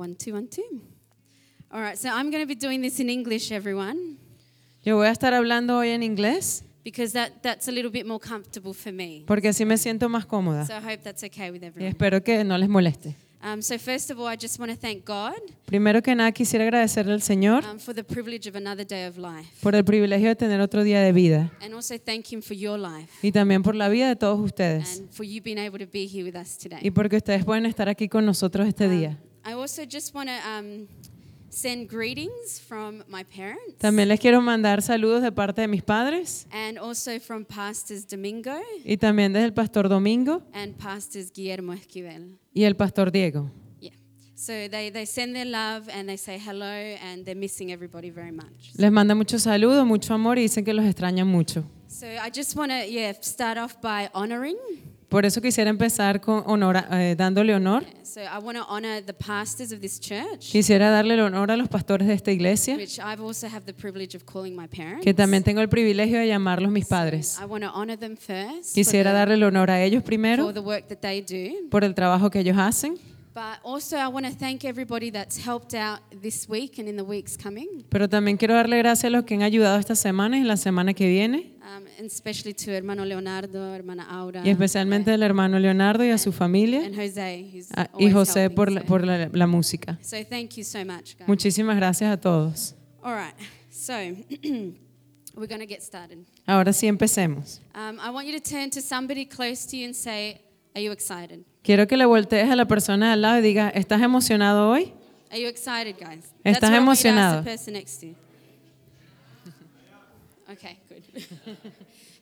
one, two, one, two. All right, so I'm going to be doing this in English, everyone, Yo voy a estar hablando hoy en inglés because that, that's a little bit more comfortable for me. porque así me siento más cómoda So I hope that's okay with y everyone. espero que no les moleste. Um, so, first of all, I just want to thank God Primero que nada quisiera agradecerle al Señor um, for the privilege of another day of life. por el privilegio de tener otro día de vida And also thank Him for your life y también por la vida de todos ustedes and for you being able to be here with us today. y porque ustedes pueden estar aquí con nosotros este día. I also just want to um, send greetings from my parents También les quiero mandar saludos de parte de mis padres and also from Pastors Domingo y también desde el pastor Domingo and Pastors Guillermo Esquivel. y el pastor Diego. Yeah. So they, they send their love and they say hello and they're missing everybody very much. Les manda muchos saludos, mucho amor y dicen que los extrañan mucho. So I just want to yeah start off by honoring. Por eso quisiera empezar con honor, eh, dándole honor. So I want to honor the pastors of this church, Quisiera darle el honor a los pastores de esta iglesia, which I've also have the privilege of calling my parents. que también tengo el privilegio de llamarlos mis padres. I want to honor them first Quisiera for, darle el honor a ellos the, primero for the work that they do. por el trabajo que ellos hacen, But also, I want to thank everybody that's helped out this week and in the weeks coming, pero también quiero darle gracias a los que han ayudado esta semana y la semana que viene, um, and especially to hermano Leonardo, hermana Aura, y especialmente al hermano Leonardo y a su familia and Jose, who's ah, y always José helping, por la, so- por la, la música. So thank you so much, guys. Muchísimas gracias a todos. All right, so we're going to get started. Ahora sí empecemos. Um, I want you to turn to somebody close to you and say, "Are you excited? Quiero que le voltees a la persona de al lado y diga, ¿estás emocionado hoy? Are you excited, guys?" ¿Estás what I want you to emocionado? ask the person next to you. Okay, good.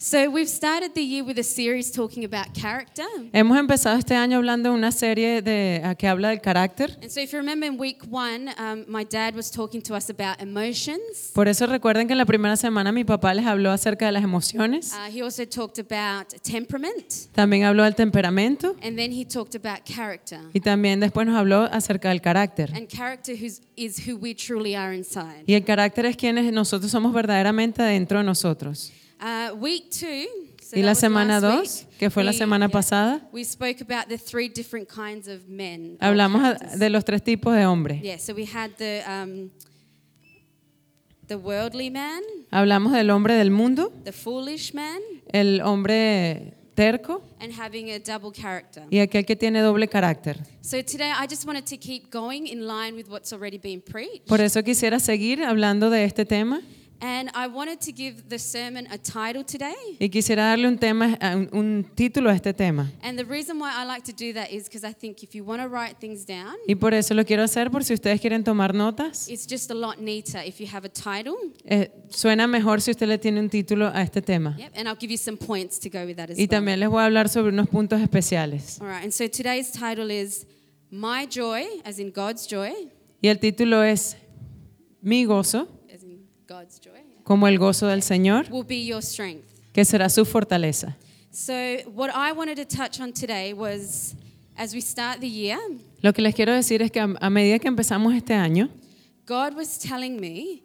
so we've started the year with a series talking about character. Hemos empezado este año hablando de una serie de, que habla del carácter. And so if you remember in week one, um, my dad was talking to us about emotions. Por eso recuerden que en la primera semana mi papá les habló acerca de las emociones. Uh, he also talked about temperament. También habló del temperamento And then he talked about character. y también después nos habló acerca del carácter. And character who's, is who we truly are inside. Y el carácter es quienes nosotros somos verdaderamente dentro de nosotros. Uh, week two. so Y la semana last dos, week, que fue la we- semana yeah, pasada, We spoke about the three different kinds of men. hablamos de los tres tipos de hombres. Yeah, so we had the um, the worldly man, Hablamos del hombre del mundo, the foolish man, el hombre terco and having a double character. y aquel que tiene doble carácter. So today I just wanted to keep going in line with what's already been preached. Por eso quisiera seguir hablando de este tema And I wanted to give the sermon a title today. y quisiera darle un tema, a- un, un título a este tema. And the reason why I like to do that is because I think if you want to write things down, Y por eso lo quiero hacer por si ustedes quieren tomar notas. it's just a lot neater if you have a title. Eh, suena mejor si usted le tiene un título a este tema. Yep, and I'll give you some points to go with that as Y well. también les voy a hablar sobre unos puntos especiales. All right, and so today's title is My Joy, as in God's joy, Y el título es Mi gozo, as in God's joy, como el gozo del Señor, will be your strength. que será su fortaleza. So, what I wanted to touch on today was as we start the year, Lo que les quiero decir es que a, a medida que empezamos este año, God was telling me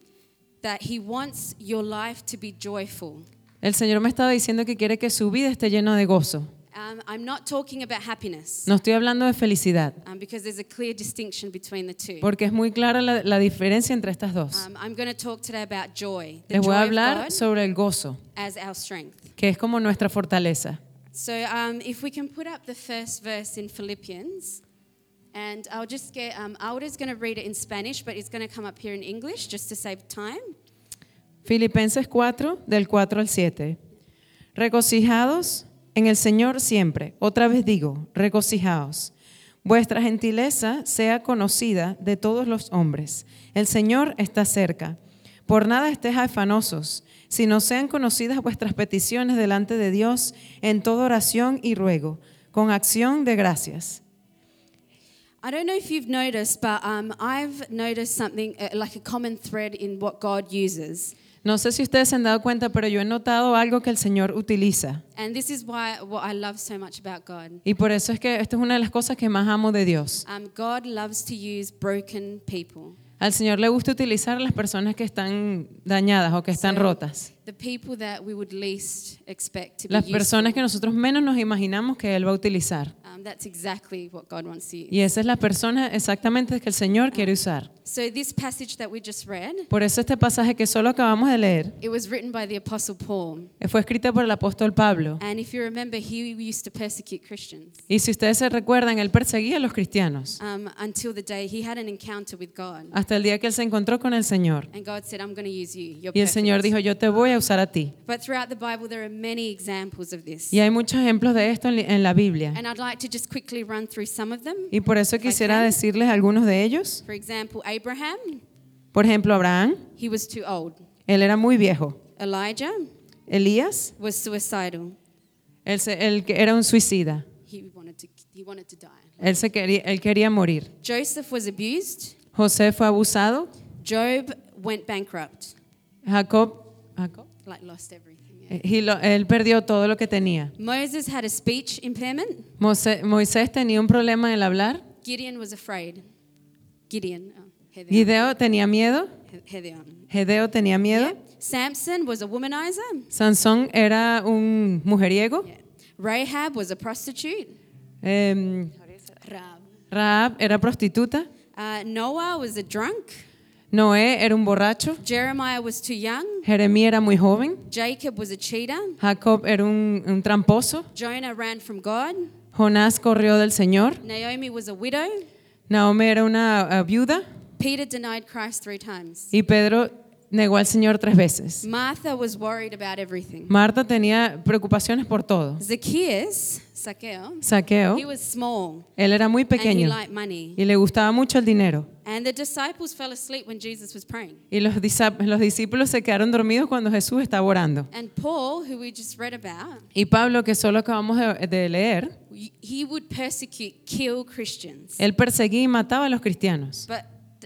that He wants your life to be joyful. el Señor me estaba diciendo que quiere que su vida esté llena de gozo. Um, I'm not talking about happiness No estoy hablando de felicidad, um, because there's a clear distinction between the two. porque es muy clara la, la diferencia entre estas dos. Um, I'm going to talk today about joy, the Les voy joy a of hablar God sobre el gozo, as our strength. que es como nuestra fortaleza. So, um, if we can put up the first verse in Philippians, and I'll just get, um, Aura's going to read it in Spanish, but it's going to come up here in English just to save time. Filipenses 4, del 4 al 7. Regocijados en el Señor siempre. Otra vez digo, regocijaos. Vuestra gentileza sea conocida de todos los hombres. El Señor está cerca. Por nada estéis afanosos, sino sean conocidas vuestras peticiones delante de Dios en toda oración y ruego, con acción de gracias. I don't know if you've noticed, but um, I've noticed something uh, like a common thread in what God uses. No sé si ustedes se han dado cuenta, pero yo he notado algo que el Señor utiliza. And this is why what I love so much about God. Y por eso es que esto es una de las cosas que más amo de Dios. Um, God loves to use broken people. Al Señor le gusta utilizar las personas que están dañadas o que están So- rotas. The people that we would least expect to be las personas que nosotros menos nos imaginamos que Él va a utilizar. Um, that's exactly what God wants to use. Y esa es la persona exactamente que el Señor quiere usar. So this passage that we just read, Por eso este pasaje que solo acabamos de leer it was written by the apostle Paul. fue escrito por el apóstol Pablo. And if you remember, he used to persecute Christians Y si ustedes se recuerdan, él perseguía a los cristianos um, until the day he had an encounter with God. hasta el día que él se encontró con el Señor. And God said, I'm going to use you. You're Y el Señor perfect." dijo, yo te voy a usar a ti. But throughout the Bible, there are many examples of this. Y hay muchos ejemplos de esto en li- en la Biblia. And I'd like to just quickly run through some of them. Y por eso If I quisiera can. decirles algunos de ellos. For example, Abraham, Por ejemplo, Abraham, he was too old. él era muy viejo. Elijah Elías, was suicidal. él, se- él que era un suicida. He wanted to, he wanted to die. Él, se quería, él quería morir. Joseph was abused. José fue abusado. Job went bankrupt, Jacob, Jacob, like lost everything. yeah. eh, he lo- él perdió todo lo que tenía. Moses had a speech impairment. Moisés tenía un problema en el hablar. Gideon was afraid. Gideon. Oh. Gideo tenía miedo. Ge- Gedeon. Gedeo tenía miedo. Yeah. Samson was a womanizer. Sansón era un mujeriego. Yeah. Rahab was a prostitute. Rahab. Rahab era prostituta. Uh, Noah was a drunk. Noé era un borracho. Jeremiah was too young. Jeremías era muy joven. Jacob was a cheater. Jacob era un, un tramposo. Jonah ran from God. Jonás corrió del Señor. Naomi was a widow. Naomi era una ah, viuda. Peter denied Christ three times. Y Pedro negó al Señor tres veces. Martha was worried about everything. Marta tenía preocupaciones por todo. Zacchaeus, Saqueo, he was small él era muy and he pequeño liked money. y le gustaba mucho el dinero. And the disciples fell asleep when Jesus was praying. Y los, discípulos se quedaron dormidos cuando Jesús estaba orando. And Paul, who we just read about, Y Pablo, que solo acabamos de, de leer, he would persecute, kill Christians. él perseguía y mataba a los cristianos. But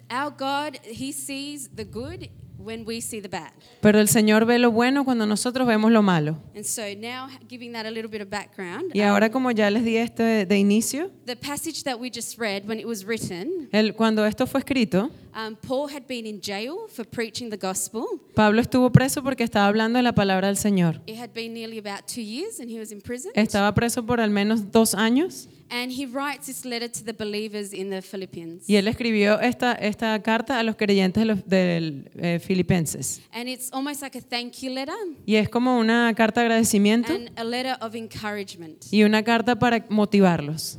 our God, he sees the good when we see the bad. Pero el Señor ve lo bueno cuando nosotros vemos lo malo. And so now, giving that a little bit of background, Y ahora como ya les di esto de, inicio, the passage that we just read, when it was written, él- cuando esto fue escrito, um, Paul had been in jail for preaching the gospel. Pablo estuvo preso porque estaba hablando de la palabra del Señor. It had been nearly about two years, and he was in prison. Estaba preso por al menos dos años And he writes this letter to the believers in the Philippians. y él escribió esta, esta carta a los creyentes de los del, eh, filipenses. And it's almost like a thank you letter Y es como una carta de agradecimiento and a letter of encouragement. y una carta para motivarlos.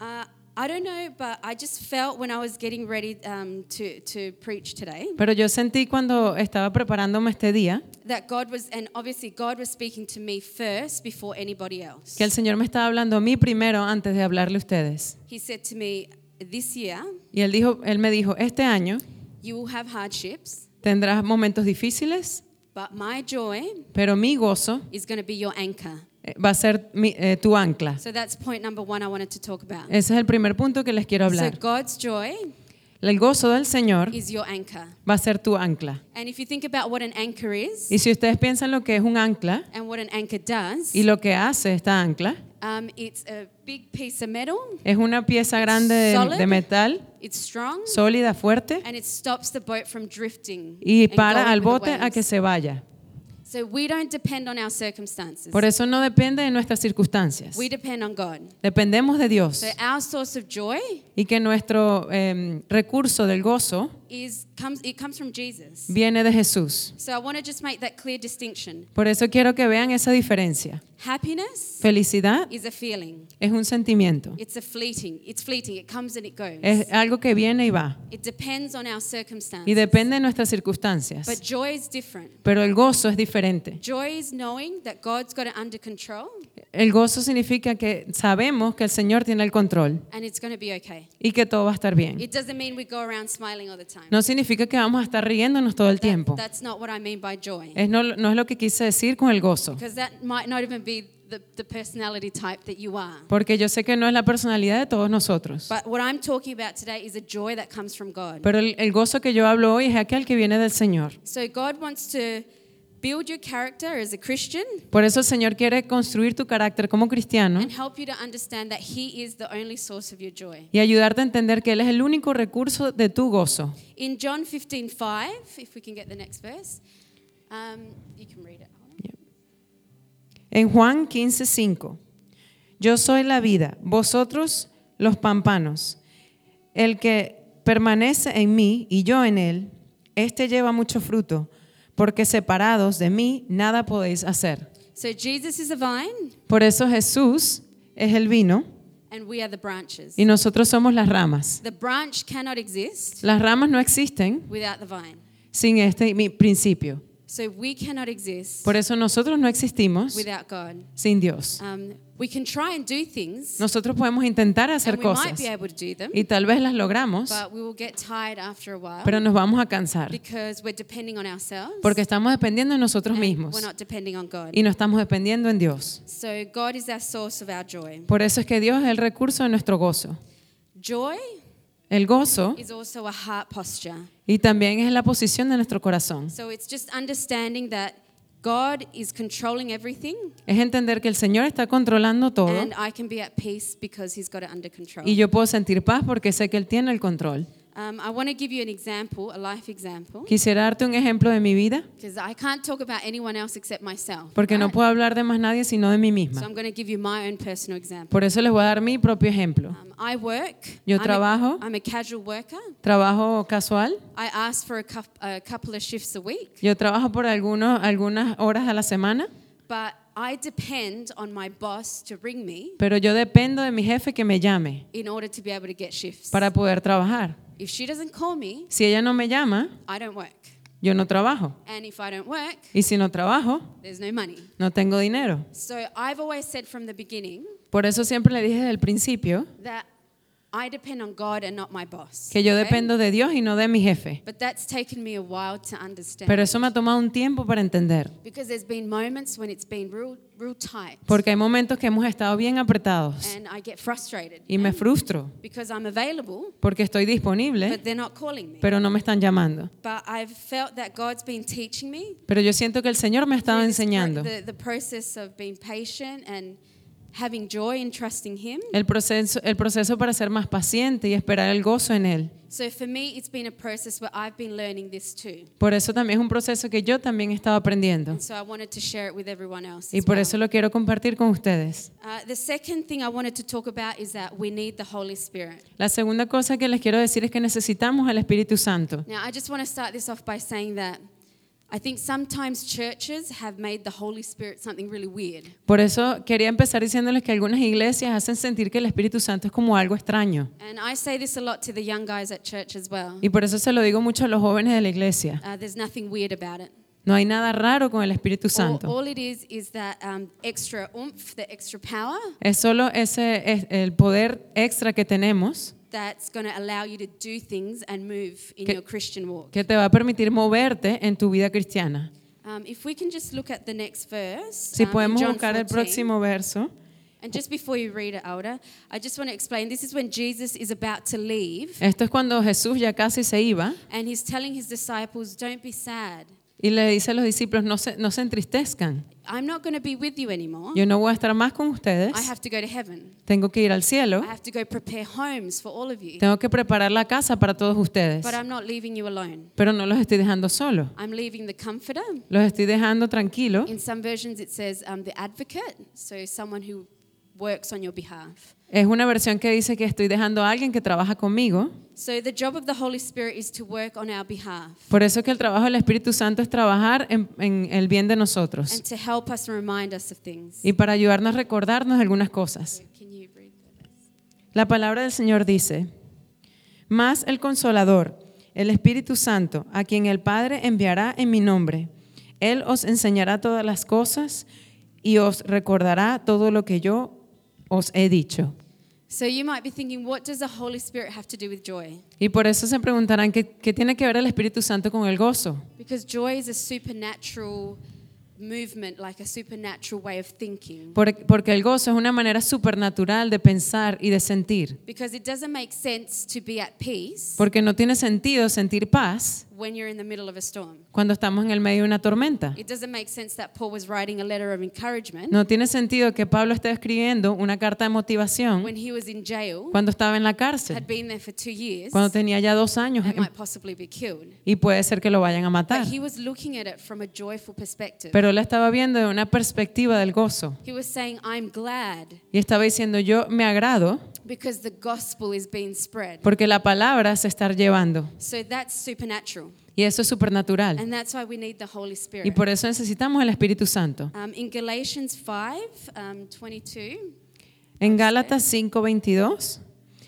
Uh, I don't know, but I just felt when I was getting ready um, to, to preach today Pero yo sentí cuando estaba preparándome este día that God was, and obviously God was speaking to me first before anybody else. que el Señor me estaba hablando a mí primero antes de hablarle a ustedes. He said to me, This year Y él, dijo, él me dijo, este año you will have hardships, tendrás momentos difíciles, but my joy pero mi gozo is going to be your anchor. Eh, va a ser mi- eh, tu ancla. So that's point number one I wanted to talk about. Ese es el primer punto que les quiero So hablar. God's joy El gozo del Señor is your anchor. va a ser tu ancla. And if you think about what an anchor is Y si ustedes piensan lo que es un ancla and what an anchor does, y lo que hace esta ancla, um, it's a big piece of metal, es una pieza grande de, metal, it's strong, sólida, fuerte, and it stops the boat from drifting. y para al bote a que se vaya. So we don't depend on our circumstances. Por eso no depende de nuestras circunstancias. We depend on God. Dependemos de Dios. So our source of joy Y que nuestro em, recurso del gozo is comes it comes from Jesus. viene de Jesús. So I want to just make that clear distinction. Por eso quiero que vean esa diferencia. Happiness Felicidad is a feeling. es un sentimiento. It's a fleeting. It's fleeting. It comes and it goes. Es algo que viene y va. It depends on our circumstances. Y depende de nuestras But circunstancias. joy is different. Pero el gozo es diferente. Joy is knowing that God's got it under control El gozo significa que sabemos que el Señor tiene el control and it's going to be okay. y que todo va a estar bien. It doesn't mean we go around smiling all the time. No significa que vamos a estar riéndonos todo el tiempo. that's not what I mean by joy. Es no, no es lo que quise decir con el gozo. Because that might not even be the, the personality type that you are. Porque yo sé que no es la personalidad de todos nosotros. But what I'm talking about today is a joy that comes from God. Pero el, el gozo que yo hablo hoy es aquel que viene del Señor. So God wants to build your character as a Christian Por eso el Señor quiere construir tu carácter como cristiano and help you to understand that He is the only source of your joy. y ayudarte a entender que Él es el único recurso de tu gozo. In John 15:5, if we can get the next verse, Um, you can read it. En Juan 15:5, yo soy la vida, vosotros los pampanos. El que permanece en mí y yo en él, este lleva mucho fruto, porque separados de mí nada podéis hacer. So Jesus is the vine, Por eso Jesús es el vino and we are the branches. y nosotros somos las ramas. The branch cannot exist Las ramas no existen without the vine. sin este mi- principio. So we cannot exist Por eso nosotros no existimos without God. sin Dios. Um, we can try and do things, Nosotros podemos intentar hacer and we might cosas be able to do them, y tal vez las logramos, but we will get tired after a while pero nos vamos a cansar because we're depending on ourselves. porque estamos dependiendo de nosotros and mismos We're not depending on God. y no estamos dependiendo en Dios. So God is our source of our joy. Por eso es que Dios es el recurso de nuestro gozo. Joy El gozo is also a heart posture. Y también es la posición de nuestro corazón. So it's just understanding that God is controlling everything Es entender que el Señor está controlando todo and I can be at peace because He's got it under control. y yo puedo sentir paz porque sé que Él tiene el control. Um, I want to give you an example, a life example, Quisiera darte un ejemplo de mi vida because I can't talk about anyone else except myself. porque no right? puedo hablar de más nadie sino de mí So misma. I'm going to give you my own personal example. Por eso les voy a dar mi propio ejemplo. Um, I work. Yo I'm a- trabajo. I'm a casual worker. Trabajo casual. I ask for a, a couple of shifts a week, Yo trabajo por algunos, algunas horas a la semana, but I depend on my boss to ring me pero yo dependo de mi jefe que me llame in order to be able to get shifts. para poder trabajar. If she doesn't call me, Si ella no me llama, I don't work. yo no trabajo. And if I don't work, Y si no trabajo, there's no money. no tengo dinero. So I've always said from the beginning Por eso siempre le dije desde el principio that I depend on God and not my boss. que yo okay? dependo de Dios y no de mi jefe. But that's taken me a while to understand. Pero eso me ha tomado un tiempo para entender. because there's been moments when it's been real, real tight. Porque hay momentos que hemos estado bien apretados and I get frustrated. y me frustro because I'm available, porque estoy disponible, but they're not calling me. pero no me están llamando. But I've felt that God's been teaching me Pero yo siento que el Señor me ha estado enseñando the, the process of being patient and having joy and trusting Him. el proceso, el proceso para ser más paciente y esperar el gozo en Él. So for me, it's been a process where I've been learning this too. Por eso también es un proceso que yo también he estado aprendiendo. And so I wanted to share it with everyone else. Y por well. eso lo quiero compartir con ustedes. Uh, the second thing I wanted to talk about is that we need the Holy Spirit. La segunda cosa que les quiero decir es que necesitamos al Espíritu Santo. Now, I just want to start this off by saying that Por eso quería empezar diciéndoles que algunas iglesias hacen sentir que el Espíritu Santo es como algo extraño. And I say this a lot to the young guys at church as well. Y por eso se lo digo mucho a los jóvenes de la iglesia. Uh, there's nothing weird about it. No hay nada raro con el Espíritu All, Santo. all it is is that um, extra oomph, the extra power Es solo ese es el poder extra que tenemos that's going to allow you to do things and move in Que- your Christian walk. que te va a permitir moverte en tu vida cristiana. Um, if we can just look at the next verse, Si um, podemos John buscar el 14. próximo verso. And just before you read it, Alda, I just want to explain this is when Jesus is about to leave Esto es cuando Jesús ya casi se iba and he's telling his disciples, Don't be sad. Y le dice a los discípulos, no se, no se entristezcan. I'm not going to be with you anymore. Yo no voy a estar más con ustedes. I have to go to heaven. Tengo que ir al cielo. I have to go prepare homes for all of you. Tengo que preparar la casa para todos ustedes. But I'm not leaving you alone. Pero no los estoy dejando solos. I'm leaving the comforter. Los estoy dejando tranquilos. In some versions, it says um, the advocate, so someone who works on your behalf. Es una versión que dice que estoy dejando a alguien que trabaja conmigo. So the job of the Holy Spirit is to work on our behalf Por eso es que el trabajo del Espíritu Santo es trabajar en, en el bien de and nosotros to help us and remind us of things. y para ayudarnos a recordarnos algunas cosas. La palabra del Señor dice, más el consolador, el Espíritu Santo, a quien el Padre enviará en mi nombre. Él os enseñará todas las cosas y os recordará todo lo que yo os he dicho. Y por eso se preguntarán, ¿qué, qué tiene que ver el Espíritu Santo con el gozo? Because joy is a supernatural movement, like a supernatural way of thinking. Por- Porque el gozo es una manera supernatural de pensar y de sentir. Because it doesn't make sense to be at peace Porque no tiene sentido sentir paz when you're in the middle of a storm. cuando estamos en el medio de una tormenta. It doesn't make sense that Paul was writing a letter of encouragement No tiene sentido que Pablo esté escribiendo una carta de motivación when he was in jail, cuando estaba en la had cárcel, been there for two years, cuando tenía ya dos años and en- might possibly be killed. y puede ser que lo vayan a matar. But he was looking at it from a joyful perspective. Pero él estaba viendo de una perspectiva del gozo He was saying, I'm glad y estaba diciendo, yo me agrado because the gospel is being spread. porque la palabra se está llevando So that's supernatural. Y eso es supernatural. And that's why we need the Holy Y Spirit. por eso necesitamos el Espíritu Santo. Um, in Galatians 5, um, 22, En Gálatas 5:22,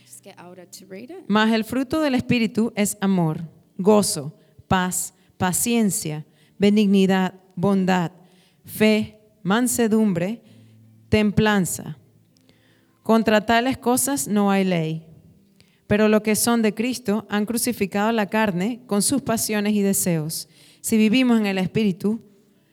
just get Alda to read it. más el fruto del Espíritu es amor, gozo, paz, paciencia, benignidad, bondad, fe, mansedumbre, templanza. Contra tales cosas no hay ley. Pero lo que son de Cristo han crucificado la carne con sus pasiones y deseos. Si vivimos en el Espíritu,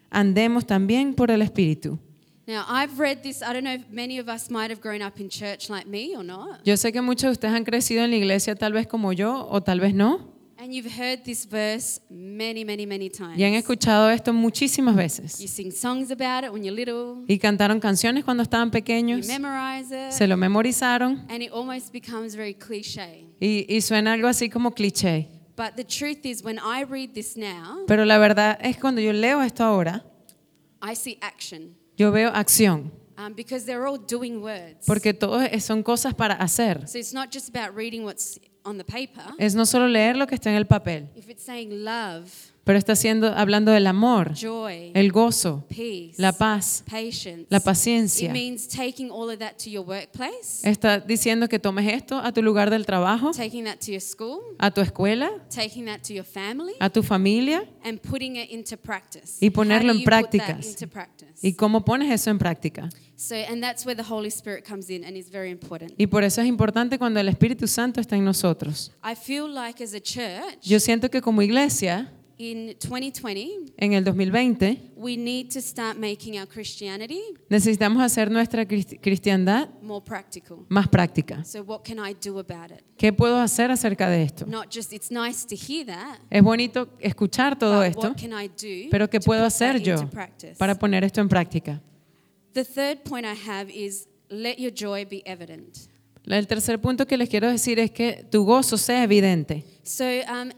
andemos también por el Espíritu. Now, I've read this. I don't know if many of us might have grown up in church like me or not. Yo sé que muchos de ustedes han crecido en la iglesia tal vez como yo o tal vez no. And you've heard this verse many, many, many times. Y han escuchado esto muchísimas You veces. sing songs about it when you're little, Y cantaron canciones cuando estaban you pequeños, memorize it, se lo memorizaron and it almost becomes very cliche. y, y suena algo así como cliché. But the truth is, when I read this now, Pero la verdad es cuando yo leo esto ahora, I see action yo veo acción, um, because they're all doing words. porque todo es- son cosas para hacer. So it's not just about reading what's on the paper. Es no solo leer lo que está en el papel, If it's saying love, pero está haciendo, hablando del amor, joy, el gozo, peace, la paz, patience, la it paciencia. means taking all of that to your workplace, Está diciendo que tomes esto a tu lugar del trabajo, taking that to your school, a tu escuela, taking that to your family, a tu familia and putting it into practice. Y ponerlo en practice? y cómo pones eso en práctica. Y por eso es importante cuando el Espíritu Santo está en nosotros. I feel like as a church Yo siento que como iglesia, in 2020, en el 2020, we need to start making our Christianity necesitamos hacer nuestra cristi- cristiandad more practical. más práctica. So, what can I do about it? ¿Qué puedo hacer acerca de esto? Not just it's nice to hear that, Es bonito escuchar todo but esto, what can I do pero ¿qué puedo hacer yo para poner esto en práctica? The third point I have is let your joy be evident. El tercer punto que les quiero decir es que tu gozo sea evidente. So, um,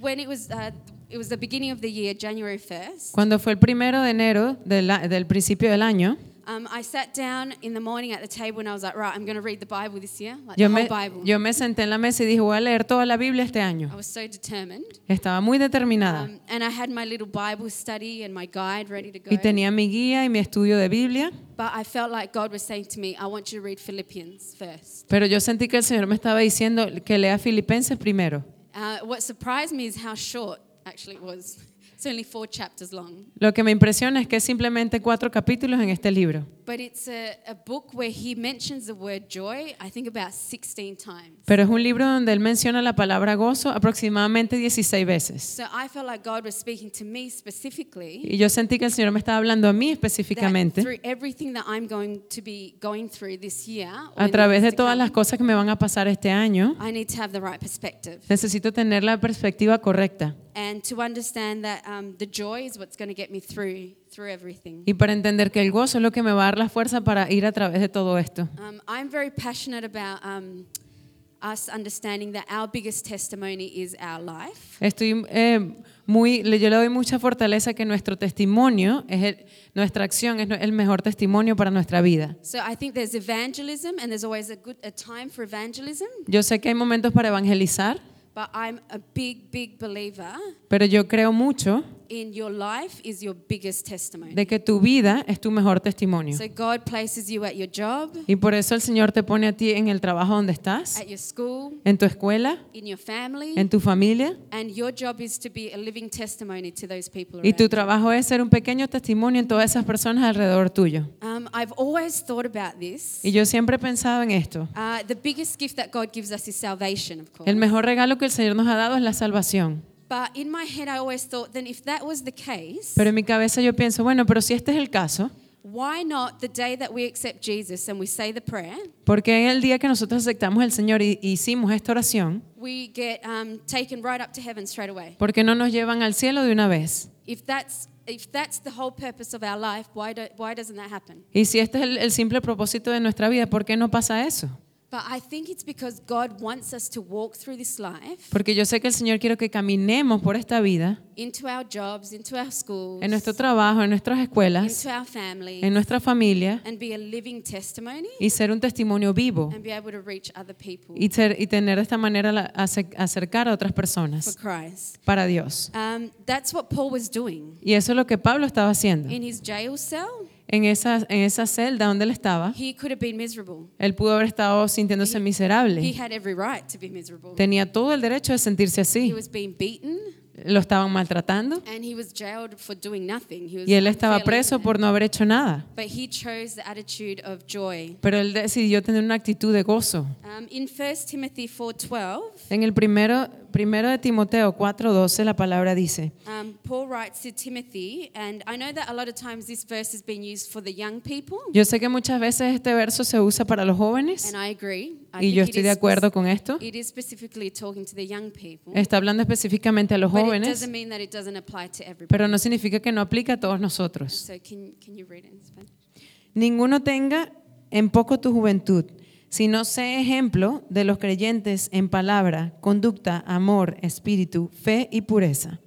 when it was uh, it was the beginning of the year, January 1st. Cuando fue el primero de enero del, del principio del año, Um, I sat down in the morning at the table and I was like, right, I'm going to read the Bible this year, like yo the me, whole Bible. yo me senté en la mesa y dije, voy a leer toda la Biblia este año. I was so determined. Estaba muy determinada. Um, and I had my little Bible study and my guide ready to go. Y tenía mi guía y mi estudio de Biblia, But I felt like God was saying to me, I want you to read Philippians first. pero yo sentí que el Señor me estaba diciendo que lea Filipenses primero. Uh, what surprised me is how short actually it was. It's only four chapters long. Lo que me impresiona es que es simplemente cuatro capítulos en este libro. But it's a, a book where he mentions the word joy, I think about 16 times. Pero es un libro donde él menciona la palabra gozo aproximadamente 16 veces. So I felt like God was speaking to me specifically. Y yo sentí que el Señor me estaba hablando a mí that específicamente through everything that I'm going to be going through this year, or a in the través de years to todas come, las cosas que me van a pasar este año. I need to have the right perspective Necesito tener la perspectiva correcta. And to understand that um, the joy is what's going to get me through through everything. Y para entender que el gozo es lo que me va a dar la fuerza para ir a través de todo esto. Um, I'm very passionate about um, us understanding that our biggest testimony is our life. Estoy eh, muy, yo le doy mucha fortaleza que nuestro testimonio, es el- nuestra acción es el mejor testimonio para nuestra vida. So I think there's evangelism, and there's always a good a time for evangelism. Yo sé que hay momentos para evangelizar, But I'm a big, big believer pero yo creo mucho in your life is your biggest testimony. de que tu vida es tu mejor testimonio. So God places you at your job, Y por eso el Señor te pone a ti en el trabajo donde estás, at your school, en tu escuela, in your family, en tu familia. and your job is to be a living testimony to those people Y tu trabajo es ser un pequeño testimonio en todas esas personas alrededor tuyo. Um, I've always thought about this. Y yo siempre he pensado en esto. Uh, the biggest gift that God gives us is salvation, of course. El mejor regalo que el Señor nos ha dado es la salvación. But in my head, I always thought, then if that was the case, Pero en mi cabeza yo pienso, bueno, pero si este es el caso, why not the day that we accept Jesus and we say the prayer, Porque en el día que nosotros aceptamos al Señor y hicimos esta oración, we get um, taken right up to heaven straight away? ¿por qué no nos llevan al cielo de una vez? If that's if that's the whole purpose of our life, why do, why doesn't that happen? Y si este es el, el simple propósito de nuestra vida, ¿por qué no pasa eso? But I think it's because God wants us to walk through this life Porque yo sé que el Señor quiere que caminemos por esta vida, into our jobs, into our schools, en nuestro trabajo, en nuestras escuelas, into our families, en nuestra familia, and be a living testimony y ser un testimonio vivo and be able to reach other people y, ser- y tener de esta manera la- acercar a otras for personas Christ. para Dios. Um, that's what Paul was doing Y eso es lo que Pablo estaba haciendo. in his jail cell. En esa, en esa celda donde él estaba, He could have been miserable. él pudo haber estado sintiéndose He miserable. had every right to be miserable. Tenía todo el derecho de sentirse He así. was being beaten Lo estaban maltratando and he was jailed for doing nothing. He was y él estaba preso por no haber hecho nada. But he chose the attitude of joy. Pero él decidió tener una actitud de gozo. Um, in 1 Timothy 4:12, En el primero, primero de Timoteo 4:12 la palabra dice, um, Paul writes to Timothy, and I know that a lot of times this verse has been used for the young people, yo sé que muchas veces este verso se usa para los jóvenes and I agree. Y yo estoy de acuerdo con esto. It is specifically talking to the young people, Está hablando específicamente a los jóvenes, doesn't mean that it doesn't apply to everybody. pero no significa que no aplica a todos nosotros. Ninguno tenga en poco tu juventud, sino sé ejemplo de los creyentes en palabra, conducta, amor, espíritu, fe y pureza.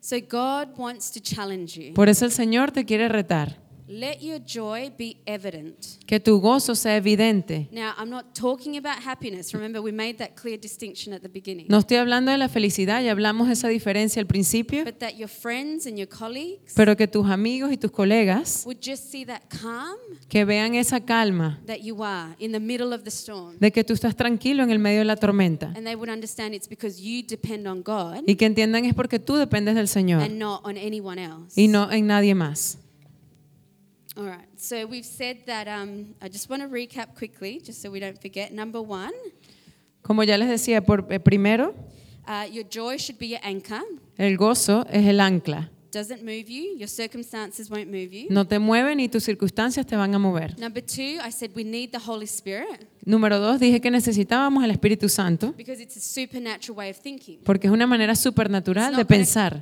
So God wants to challenge you. Por eso el Señor te quiere retar, Let your joy be evident. que tu gozo sea evidente. Now, I'm not talking about happiness. Remember, we made that clear distinction at the beginning. No estoy hablando de la felicidad, ya hablamos esa diferencia al principio, But that your friends and your colleagues pero que tus amigos y tus colegas would just see that calm que vean esa calma that you are in the middle of the storm. de que tú estás tranquilo en el medio de la tormenta And they would understand it's because you depend on God y que entiendan es porque tú dependes del Señor and not on anyone else. y no en nadie más. All right. So we've said that. Um, I just want to recap quickly, just so we don't forget. Number one, Como ya les decía, por, eh, primero, uh, your joy should be your anchor. el gozo es el ancla. Doesn't move you. Your circumstances won't move you. No te mueven ni tus circunstancias te van a mover. Number two, I said we need the Holy Spirit Número dos, dije que necesitábamos el Espíritu Santo porque es una manera supernatural de pensar.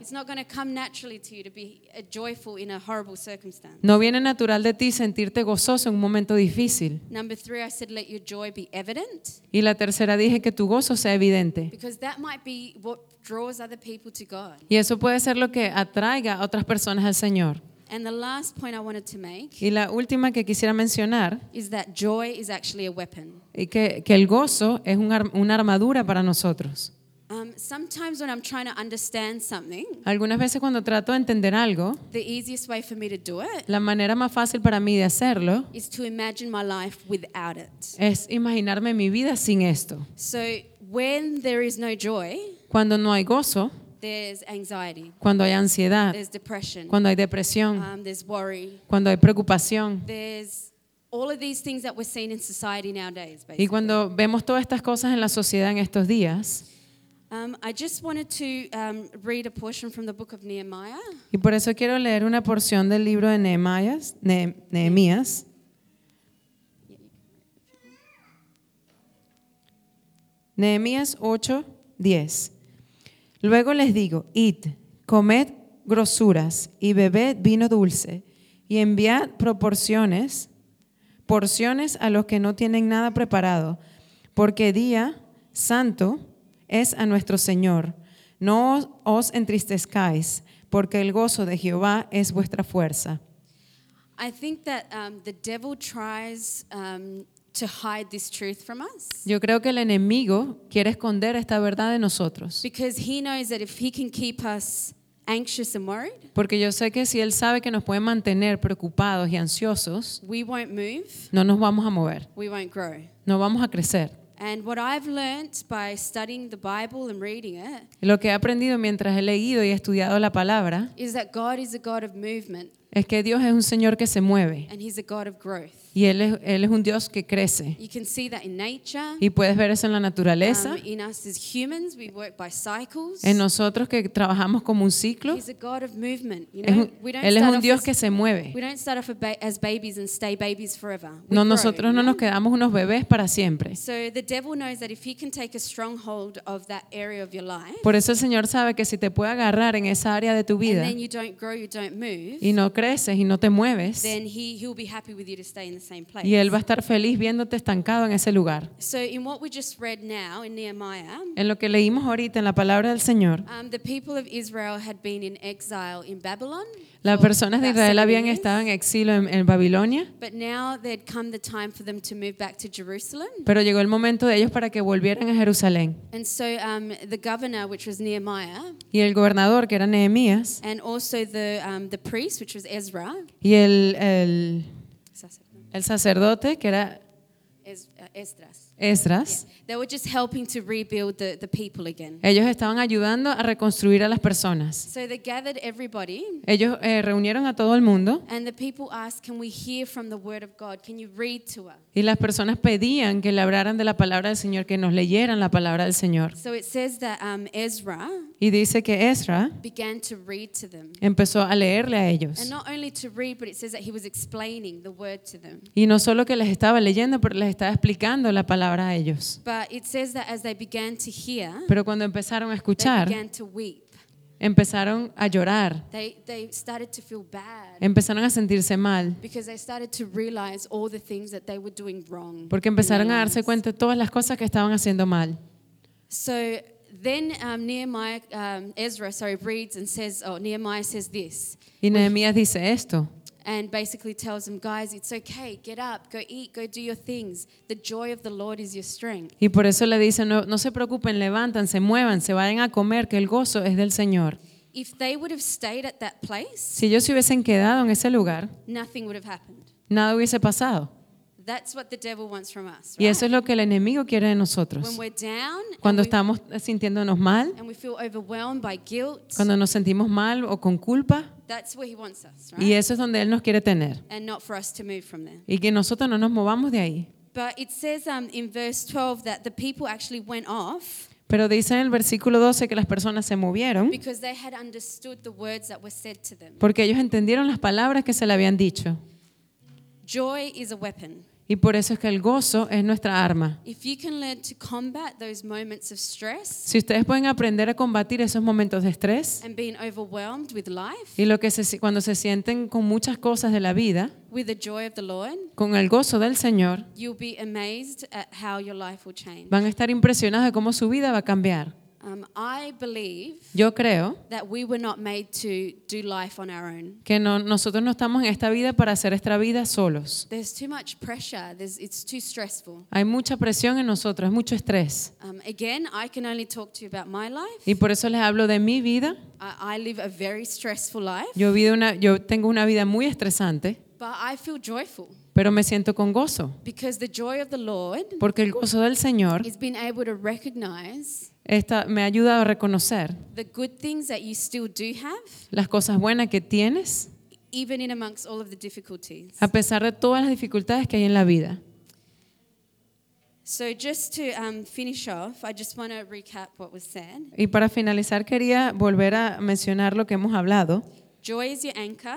No viene natural de ti sentirte gozoso en un momento difícil. Number three, I said let your joy be evident Y la tercera dije que tu gozo sea evidente. because that might be what draws other people to God. Y eso puede ser lo que atraiga a otras personas al Señor. And the last point I wanted to make Y la última que quisiera mencionar, is that joy is actually a weapon. y que, que el gozo es un ar- una armadura para nosotros. Um, sometimes when I'm trying to understand something, Algunas veces cuando trato de entender algo, the easiest way for me to do it la manera más fácil para mí de hacerlo is to imagine my life without it. es imaginarme mi vida sin esto. So when there is no joy, Cuando no hay gozo, cuando hay ansiedad, there's depression, cuando hay depresión, um, there's worry, cuando hay preocupación. there's all of these things that we're seeing in society nowadays. Y Basically. cuando vemos todas estas cosas en la sociedad en estos días, I just wanted to read a portion from the book of Nehemiah. y por eso quiero leer una porción del libro de Nehemías, Ne- Nehemías Nehemías 8, 10. Luego les digo, id, comed grosuras y bebed vino dulce y enviad proporciones, porciones a los que no tienen nada preparado, porque día santo es a nuestro Señor. No os, entristezcáis, porque el gozo de Jehová es vuestra fuerza. I think that um, the devil tries um, to hide this truth from us Yo creo que el enemigo quiere esconder esta verdad de nosotros, because he knows that if he can keep us anxious and worried, porque yo sé que si él sabe que nos puede mantener preocupados y ansiosos, we won't move, no nos vamos a mover, we won't grow. no vamos a crecer. And what I've learnt by studying the Bible and reading it Lo que he aprendido mientras he leído y he estudiado la palabra is that God is a God of movement es que Dios es un Señor que se mueve and He's a God of growth. Y Él es, él es un Dios que crece. You can see that in nature. Y puedes ver eso en la naturaleza, Um, in us as humans, we work by cycles. en nosotros que trabajamos como un ciclo. He's a God of movement. You Es know, un- we don't él es start un off Dios as- que se mueve. We don't start off as babies and stay babies forever. We No, grow, nosotros no know? nos quedamos unos bebés para siempre. So the devil knows that if he can take a stronghold of that area of your life, Por eso el Señor sabe que si te puede agarrar en esa área de tu and vida then you don't grow, you don't move, y no creces y no te mueves, then he he'll be happy with you to stay in the same place. y Él va a estar feliz viéndote estancado en ese lugar. So in what we just read now in Nehemiah, En lo que leímos ahorita en la palabra del Señor, um, the people of Israel had been in exile in Babylon. las personas de Israel 70 habían estado en exilio en, en Babilonia, But now there'd come the time for them to move back to Jerusalem. pero llegó el momento de ellos para que volvieran a Jerusalén. And so um, the governor, which was Nehemiah, Y el gobernador, que era Nehemías, and also the, um, the priest, which was Ezra, y el, el, el sacerdote, que era Esdras. Esdras, They were just helping to rebuild the, the people again. ellos estaban ayudando a reconstruir a las personas. So they gathered everybody, Ellos eh, reunieron a todo el mundo and the people asked, Can we hear from the word of God? Can you read to us? y las personas pedían que le hablaran de la palabra del Señor, que nos leyeran la palabra del Señor. So it says that um, Ezra Y dice que Ezra began to read to them. empezó a leerle a ellos. And not only to read, but it says that he was explaining the word to them. Y no solo que les estaba leyendo, pero les estaba explicando la palabra a ellos. But it says that as they began to hear, Pero cuando empezaron a they escuchar, began to weep. empezaron a llorar, They, they started to feel bad empezaron a sentirse mal, because they started to realize all the things that they were doing wrong. porque empezaron a darse cuenta de todas las cosas que estaban haciendo mal. So then um, Nehemiah, um, Ezra, sorry, reads and says, oh, Nehemiah says this, Y Nehemías dice esto, and basically tells them, guys, it's okay, get up, go eat, go do your things. The joy of the Lord is your strength. y por eso le dice, no, no se preocupen, levántanse, muévanse, vayan a comer, que el gozo es del Señor. If they would have stayed at that place, Si ellos se hubiesen quedado en ese lugar, nothing would have happened. nada hubiese pasado. That's what the devil wants from us. Y eso es lo que el enemigo quiere de When nosotros. we're down and Cuando estamos sintiéndonos mal, and we feel overwhelmed by guilt, cuando nos sentimos mal o con culpa, that's where he wants us, right? y eso es donde Él nos quiere tener. And not for us to move from there. Y que nosotros no nos movamos de ahí. But it says um, in verse 12 that the people actually went off Pero dice en el versículo 12 que las personas se movieron because they had understood the words that were said to them. porque ellos entendieron las palabras que se le habían dicho. Joy is a weapon. Y por eso es que el gozo es nuestra arma. If you can learn to combat those moments of stress Si ustedes pueden aprender a combatir esos momentos de estrés and being overwhelmed with life, y lo que se, cuando se sienten con muchas cosas de la vida, with the joy of the Lord, con el gozo del Señor, you'll be amazed at how your life will change. van a estar impresionados de cómo su vida va a cambiar. Um, I believe Yo creo that we were not made to do life on our own. que no, nosotros no estamos en esta vida para hacer esta vida solos. There's too much pressure. There's, it's too stressful. Hay mucha presión en nosotros, es mucho estrés. Um, again, I can only talk to you about my life. Y por eso les hablo de mi vida. I, I live a very stressful life, Yo, vivo una, yo tengo una vida muy estresante, but I feel joyful pero me siento con gozo, because the joy of the Lord porque el gozo del Señor is being able to recognize esta, me ha ayudado a reconocer the good things that you still do have, las cosas buenas que tienes, even in amongst all of the difficulties. a pesar de todas las dificultades que hay en la vida. So, just to um, finish off, I just want to recap what was said. Y para finalizar quería volver a mencionar lo que hemos hablado. Joy is your anchor.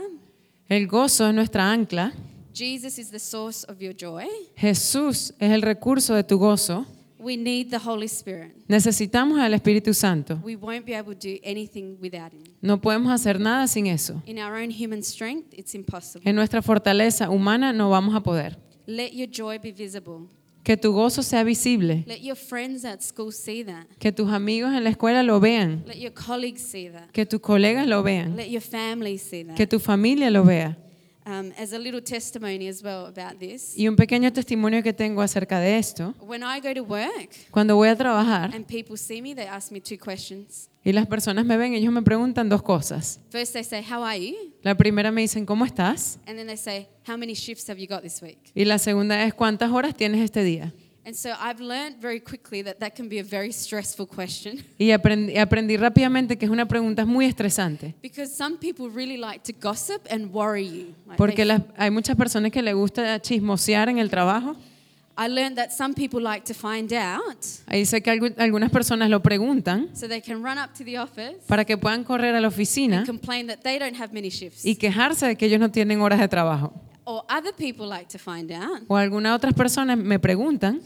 El gozo es nuestra ancla. Jesus is the source of your joy. Jesús es el recurso de tu gozo. We need the Holy Spirit. Necesitamos al Espíritu Santo. We won't be able to do anything without Him. No podemos hacer nada sin eso. In our own human strength, it's impossible. En nuestra fortaleza humana no vamos a poder. Let your joy be visible. Que tu gozo sea visible. Let your friends at school see that. Que tus amigos en la escuela lo vean. Let your colleagues see that. Que tus colegas lo vean. Let your family see that. Que tu familia lo vea. Um, as a little testimony as well about this, Y un pequeño testimonio que tengo acerca de esto. when I go to work Cuando voy a trabajar and people see me, they ask me two questions. y las personas me ven, ellos me preguntan dos cosas. First, they say, How are you? La primera me dicen, ¿cómo estás? And then they say, How many shifts have you got this week? Y la segunda es, ¿cuántas horas tienes este día? And so I've learned very quickly that that can be a very stressful question Y aprendí, aprendí rápidamente que es una pregunta muy estresante. because some people really like to gossip and worry you. Like Porque las- hay muchas personas que les gusta chismosear en el trabajo. I learned that some people like to find out Ahí sé que algu- algunas personas lo preguntan so they can run up to the office para que puedan correr a la oficina and complain that they don't have many shifts. y quejarse de que ellos no tienen horas de trabajo. Or other people like to find out O algunas otras personas me preguntan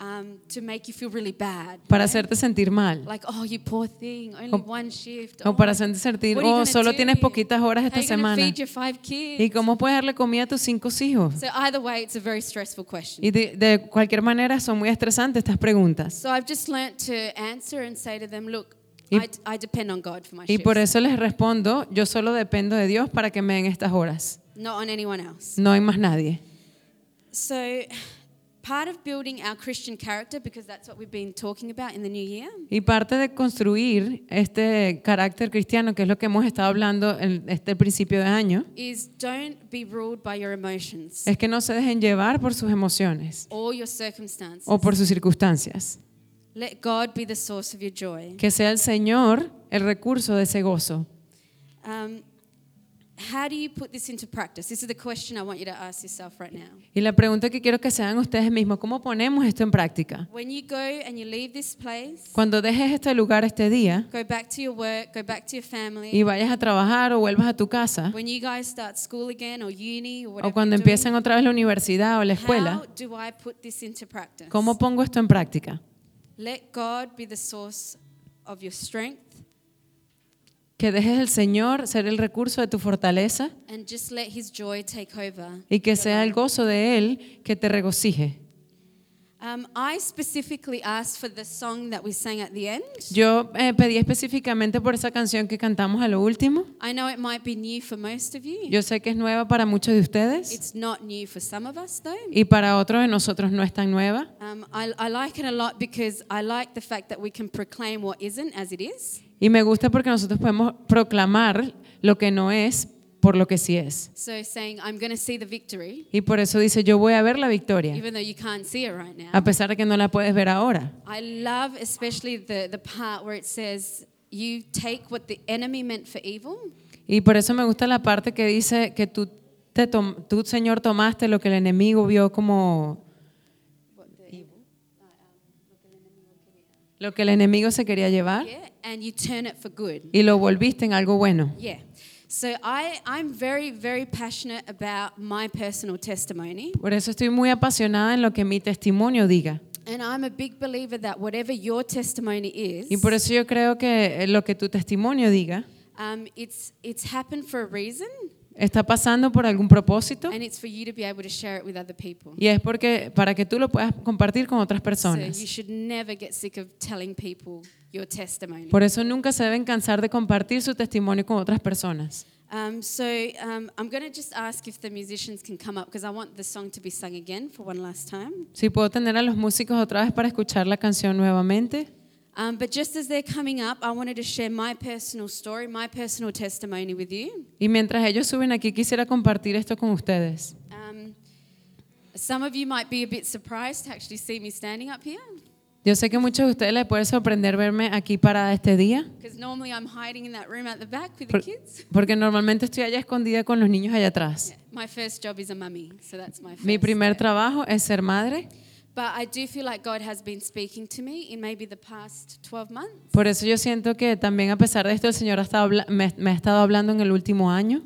um, to make you feel really bad. para right? hacerte sentir mal. Like, oh, you poor thing, only O- one shift. O oh, para hacerte sentir, what are you oh, gonna solo do? tienes poquitas horas How esta you gonna semana. feed your five kids? ¿Y cómo puedes darle comida a tus cinco hijos? So either way, it's a very stressful question. Y de, de cualquier manera son muy estresantes estas preguntas. So I've just learnt to answer and say to them, look, Y- I, I depend on God for my Y por eso les respondo, yo solo dependo de Dios para que me den estas horas. Not on anyone else. No hay más nadie. So part of building our Christian character, because that's what we've been talking about in the new year, Y parte de construir este carácter cristiano, que es lo que hemos estado hablando en este principio de año, is don't be ruled by your emotions es que no se dejen llevar por sus emociones or your circumstances. o por sus circunstancias. Let God be the source of your joy. Que sea el Señor el recurso de ese gozo. Um, how do you put this into practice? This is the question I want you to ask yourself right now. Y la pregunta que quiero que se hagan ustedes mismos, ¿cómo ponemos esto en práctica? When you go and you leave this place, Cuando dejes este lugar este día go back to your work, go back to your family. y vayas a trabajar o vuelvas a tu casa, When you guys start school again or uni or o whatever cuando you're empiecen otra vez la universidad o la escuela, how do I put this into practice? ¿cómo pongo esto en práctica? Let God be the source of your strength Que dejes el Señor ser el recurso de tu fortaleza and just let His joy take over. y que your sea el life. gozo de Él que te regocije. Um, I specifically asked for the song that we sang at the end. Yo eh, pedí específicamente por esa canción que cantamos a lo último. I know it might be new for most of you. Yo sé que es nueva para muchos de ustedes It's not new for some of us, though. y para otros de nosotros no es tan nueva. Um, I, I like it a lot because I like the fact that we can proclaim what isn't as it is. Y me gusta porque nosotros podemos proclamar lo que no es por lo que sí es. So saying, I'm see the victory, Y por eso dice, yo voy a ver la victoria, even though you can't see it right now. a pesar de que no la puedes ver ahora. I love especially the, the part where it says, You take what the enemy meant for evil Y por eso me gusta la parte que dice que tú, te tú Señor, tomaste lo que el enemigo vio como lo que el enemigo se quería llevar yeah, and you turn it for good. y lo volviste en algo bueno. Yeah. So I, I'm very, very passionate about my personal testimony. Por eso estoy muy apasionada en lo que mi testimonio diga. And I'm a big believer that whatever your testimony is, Y por eso yo creo que eh, lo que tu testimonio diga um, it's, it's happened for a reason, está pasando por algún propósito and it's for you to be able to share it with other people. y es porque para que tú lo puedas compartir con otras So you personas. should never get sick of telling people your testimony. Por eso nunca se deben cansar de compartir su testimonio con otras personas. Um, so um, I'm going to just ask if the musicians can come up because I want the song to be sung again for one last time. Si puedo tener a los músicos otra vez para escuchar la canción nuevamente. Um, but just as they're coming up, I wanted to share my personal story, my personal testimony with you. Y mientras ellos suben aquí, quisiera compartir esto con ustedes. Um, some of you might be a bit surprised to actually see me standing up here Yo sé que muchos de ustedes les puede sorprender verme aquí parada este día, because normally I'm hiding in that room at the back with the por- kids. porque normalmente estoy allá escondida con los niños allá atrás. Yeah, my first job is a mummy, so that's my first. Mi primer trabajo es ser madre, But I do feel like God has been speaking to me in maybe the past 12 months. por eso yo siento que también a pesar de esto el Señor ha estado me, me ha estado hablando en el último año.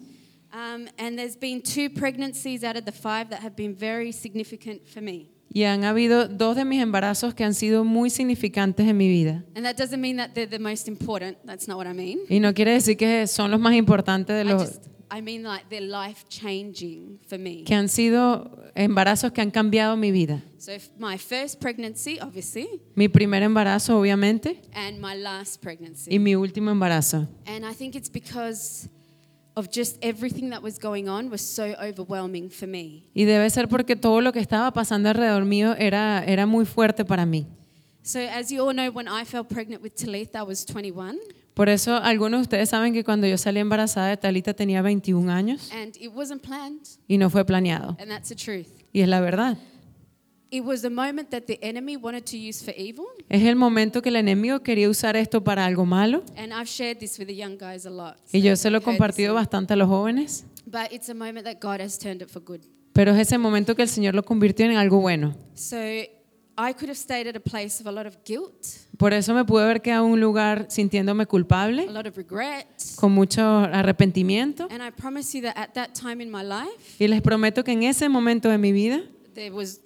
Um, and there's been two pregnancies out of the five that have been very significant for me. Y han habido dos de mis embarazos que han sido muy significantes en mi vida. And that doesn't mean that they're the most important. That's not what I mean. Y no quiere decir que son los más importantes de I los I mean like they're life changing for me. que han sido embarazos que han cambiado mi vida. So my first pregnancy, obviously, Mi primer embarazo, obviamente, and my last pregnancy. y mi último embarazo. And I think it's because of just everything that was going on was so overwhelming for me. Y debe ser porque todo lo que estaba pasando alrededor mío era, era muy fuerte para mí. So as you all know, when I fell pregnant with Talitha, I was 21, Por eso algunos de ustedes saben que cuando yo salí embarazada de Talita tenía 21 años and it wasn't planned, y no fue planeado. and that's the truth. Y es la verdad. Es el momento que el enemigo quería usar esto para algo malo. And I've shared this with the young guys a lot. Y yo se lo he compartido bastante a los jóvenes. But it's a moment that God has turned it for good. Pero es ese momento que el Señor lo convirtió en algo bueno. So I could have stayed at a place of a lot of guilt, Por eso me pude haber quedado en un lugar sintiéndome a culpable, lot of regret. con mucho arrepentimiento. And I promise you that at that time in my life, Y les prometo que en ese momento de mi vida there was,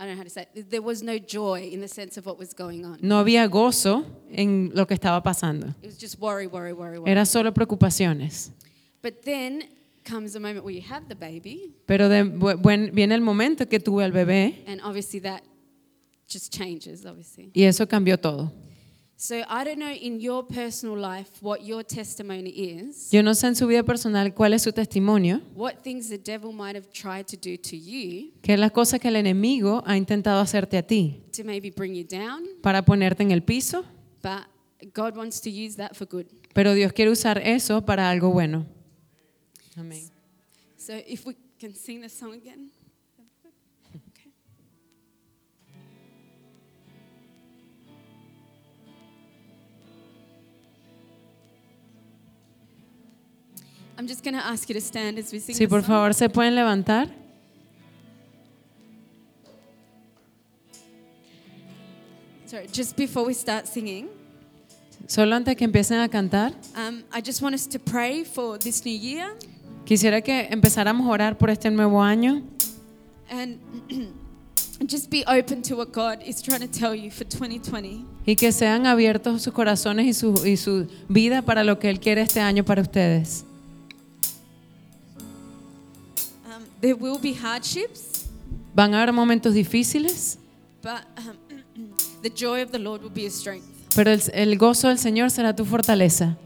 I don't know how to say it, there was no joy in the sense of what was going on. no había gozo en lo que estaba pasando. It was just worry, worry, worry, worry. Era solo preocupaciones. But then comes the moment where you have the baby, Pero de- bu- buen- viene el momento que tuve al bebé and obviously that just changes, obviously. y eso cambió todo. So I don't know in your personal life what your testimony is, Yo no sé en su vida personal cuál es su testimonio, what things the devil might have tried to do to you qué es la cosa que el enemigo ha intentado hacerte a ti to maybe bring you down, para ponerte en el piso, but God wants to use that for good. pero Dios quiere usar eso para algo bueno. Amén. So if we can sing this song again. Sing Sí, por favor, se pueden levantar. Sorry, just before we start singing, Solo antes que empiecen a cantar, um, I just want us to pray for this new year quisiera que empezáramos a orar por este nuevo año and just be open to what God is trying to tell you for 2020. y que sean abiertos sus corazones y su, y su vida para lo que Él quiere este año para ustedes. There will be hardships, Van a haber momentos difíciles, but um, the joy of the Lord will be a strength. pero el, el gozo del Señor será tu fortaleza.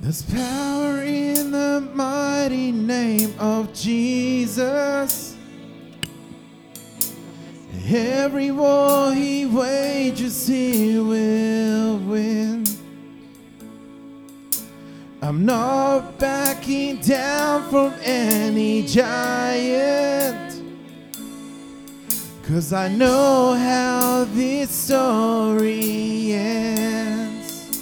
There's power in the mighty name of Jesus. Every war he wages, he will win. I'm not backing down from any giant. Cause I know how this story ends.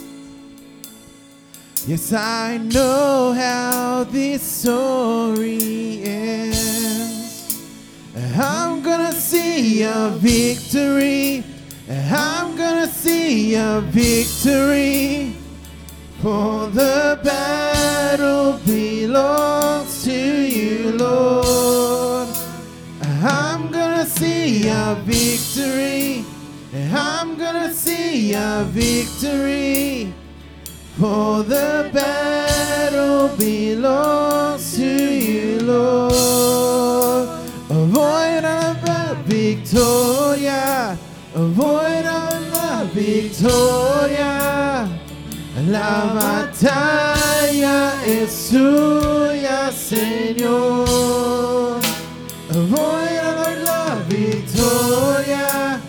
Yes, I know how this story ends. I'm gonna see a victory. I'm gonna see a victory. For the battle belongs to you, Lord. I'm gonna see a victory. I'm gonna see a victory. For the battle belongs victoria. Avoid la victoria. La batalla es tuya, Señor. Voy a dar la victoria.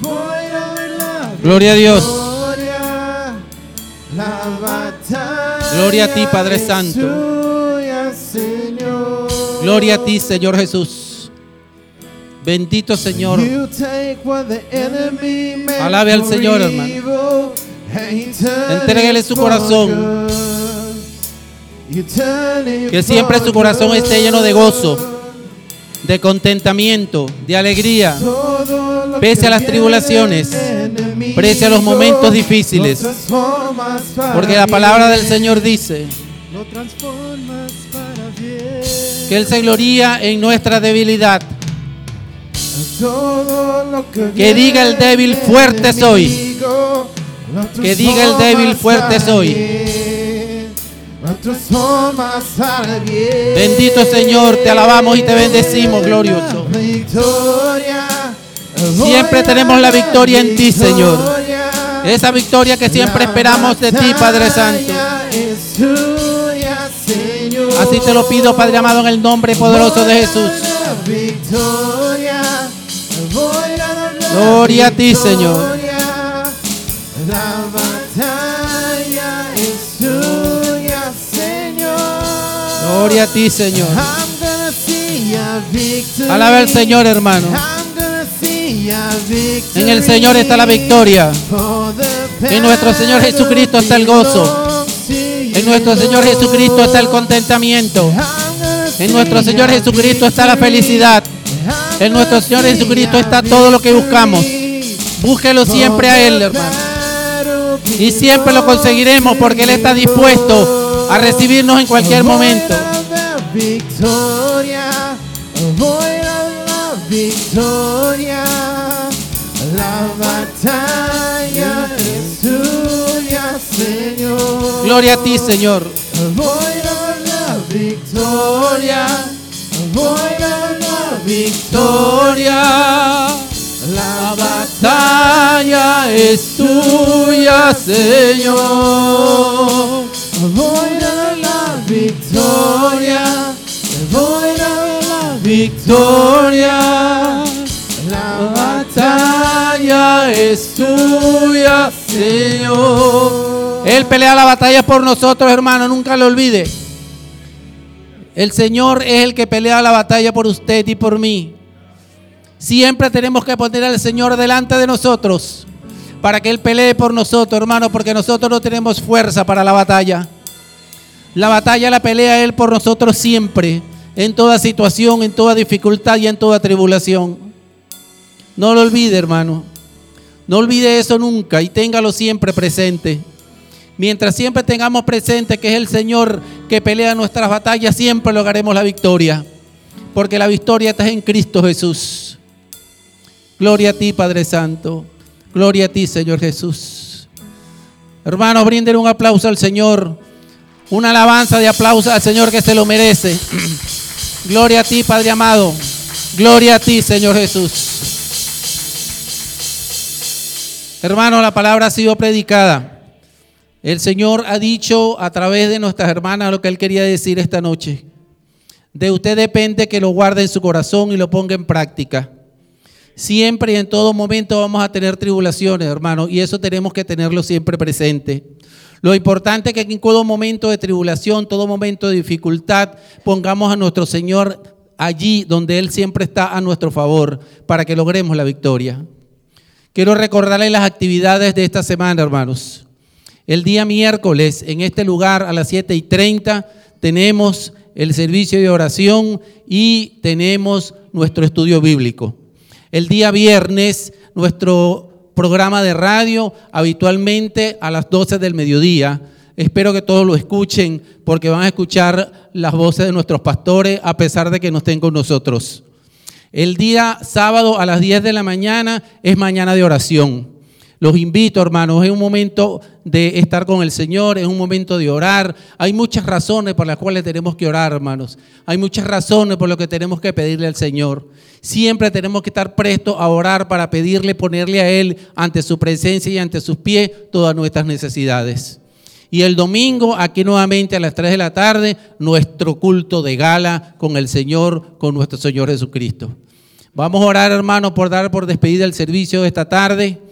Voy a dar la Gloria a Dios. victoria. La batalla Gloria a ti, Padre Santo. Señor. Gloria a ti, Señor Jesús. Bendito Señor. Alabe al Señor, hermano. Entréguele su corazón. Que siempre su corazón esté lleno de gozo, de contentamiento, de alegría. Pese a las tribulaciones, pese a los momentos difíciles. Porque la palabra del. Señor dice que Él se gloría en nuestra debilidad. Todo lo que, Que diga el débil, fuerte soy. Que diga el débil, fuerte soy. Bendito Señor, te alabamos y te bendecimos, glorioso. Siempre tenemos la victoria en ti, Señor. Esa victoria que siempre esperamos de ti, Padre Santo. Así te lo pido, Padre amado, en el nombre poderoso de Jesús. Gloria a ti. Señor. La batalla es tuya, Señor. Gloria a ti, Señor. I'm gonna see a victory. Alaba al Señor, hermano. I'm gonna see a victory. En el Señor está la victoria. En nuestro Señor Jesucristo está el gozo. En nuestro. Señor Jesucristo está el contentamiento. En nuestro Señor Jesucristo está la felicidad. En nuestro Señor Jesucristo está todo lo que buscamos. Búsquelo siempre a Él, hermano. Y siempre lo conseguiremos porque Él está dispuesto a recibirnos en cualquier momento. A Señor. Gloria a ti, Señor. Voy a la victoria. Voy a victoria. La Batalla es tuya, Señor. Voy a la victoria, voy a la Victoria. La batalla es tuya, Señor. Él pelea la batalla por nosotros, hermano, nunca lo olvide. El Señor es el que pelea la batalla por usted y por mí. Siempre tenemos que poner al Señor delante de nosotros para que Él pelee por nosotros, hermano, porque nosotros no tenemos fuerza para la batalla. La batalla la pelea Él por nosotros siempre, en toda situación, en toda dificultad y en toda tribulación. No lo olvide, hermano. No olvide eso nunca y téngalo siempre presente. Mientras siempre tengamos presente que es el Señor que pelea nuestras batallas, siempre lograremos la victoria. Porque la victoria está en Cristo Jesús. Gloria a ti, Padre Santo. Gloria a ti, Señor Jesús. Hermanos, brinden un aplauso al Señor. Una alabanza de aplauso al Señor que se lo merece. Gloria a ti, Padre amado. Gloria a ti, Señor Jesús. Hermano, la palabra ha sido predicada. El Señor ha dicho a través de nuestras hermanas lo que Él quería decir esta noche. De usted depende que lo guarde en su corazón y lo ponga en práctica. Siempre y en todo momento vamos a tener tribulaciones, hermano, y eso tenemos que tenerlo siempre presente. Lo importante es que en todo momento de tribulación, todo momento de dificultad, pongamos a nuestro Señor allí donde Él siempre está a nuestro favor para que logremos la victoria. Quiero recordarles las actividades de esta semana, hermanos. El día miércoles, en este lugar, a las 7 y 30, tenemos el servicio de oración y tenemos nuestro estudio bíblico. El día viernes, nuestro programa de radio, habitualmente a las 12 del mediodía. Espero que todos lo escuchen porque van a escuchar las voces de nuestros pastores a pesar de que no estén con nosotros. El día sábado a las 10 de la mañana es mañana de oración. Los invito, hermanos, es un momento de estar con el Señor, es un momento de orar. Hay muchas razones por las cuales tenemos que orar, hermanos. Hay muchas razones por las que tenemos que pedirle al Señor. Siempre tenemos que estar prestos a orar para pedirle, ponerle a Él ante su presencia y ante sus pies todas nuestras necesidades. Y el domingo, aquí nuevamente a las 3 de la tarde, nuestro culto de gala con el Señor, con nuestro Señor Jesucristo. Vamos a orar, hermanos, por dar por despedida el servicio de esta tarde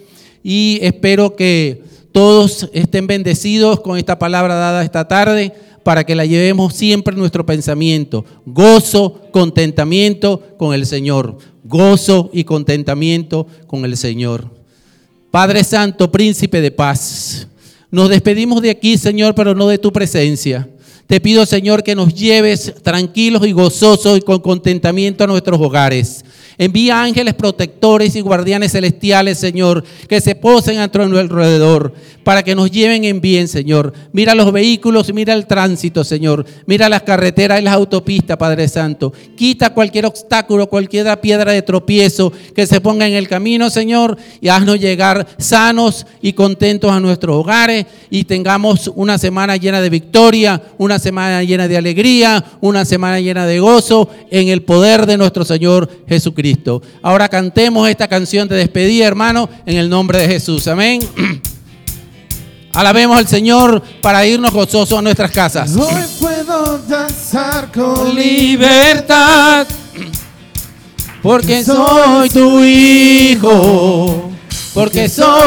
y espero que todos estén bendecidos con esta palabra dada esta tarde para que la llevemos siempre en nuestro pensamiento. Gozo, contentamiento con el Señor. Gozo y contentamiento con el Señor. Padre Santo, príncipe de paz, nos despedimos de aquí, Señor, pero no de tu presencia. Te pido, Señor, que nos lleves tranquilos y gozosos y con contentamiento a nuestros hogares. Envía ángeles protectores y guardianes celestiales, Señor, que se posen a nuestro alrededor para que nos lleven en bien, Señor. Mira los vehículos, mira el tránsito, Señor. Mira las carreteras y las autopistas, Padre Santo. Quita cualquier obstáculo, cualquier piedra de tropiezo que se ponga en el camino, Señor, y haznos llegar sanos y contentos a nuestros hogares y tengamos una semana llena de victoria, una semana llena de alegría, una semana llena de gozo en el poder de nuestro Señor Jesucristo. Ahora cantemos esta canción de despedida, hermano, en el nombre de Jesús. Amén. Alabemos al Señor para irnos gozosos a nuestras casas. Hoy puedo danzar con Con libertad, porque soy tu hijo, porque soy